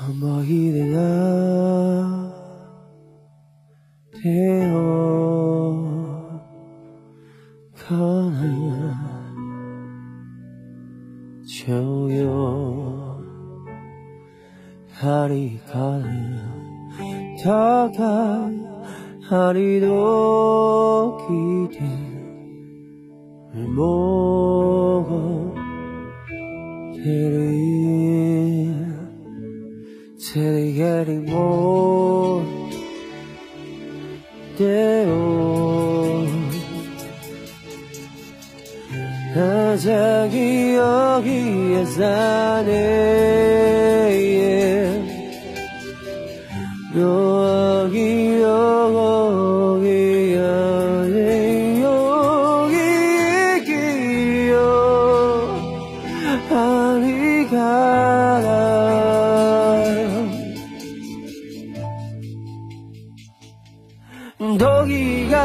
Somebody that 되어 가나요 조용하리 가나요 다가하리도 기대를 모고 데리 데리게리 못 대로 나자기 여기에 사네 여기 여기 여기 여기 기여 아리 가라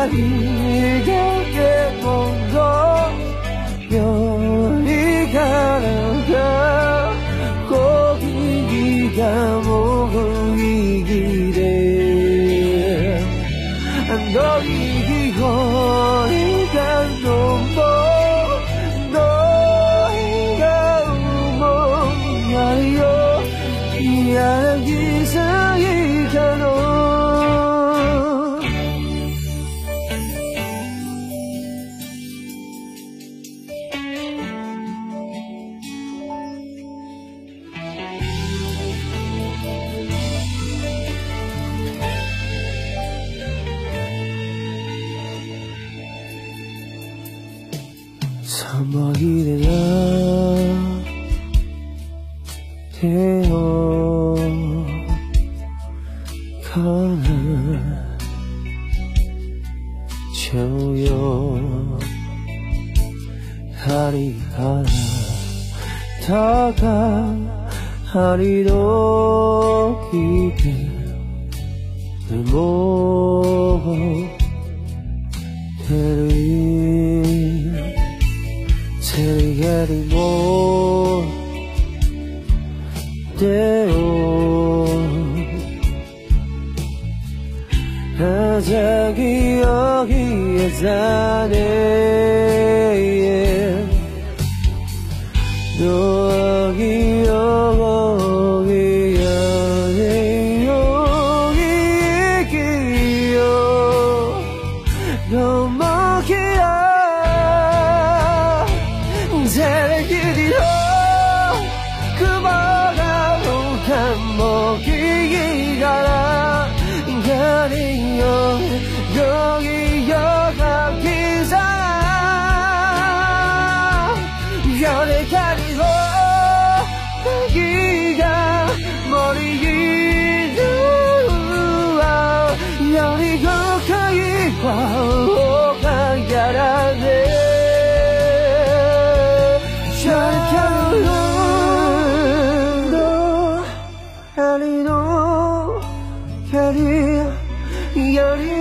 雨夜 사막이래나 해요 가을 채워요 하리 가라 다가 하리로 기대를 못 때로 아작이 여기에 다네 너하기 여기 연애 여기 기요. 너마기야. 잘 길이여 りのキャリアやり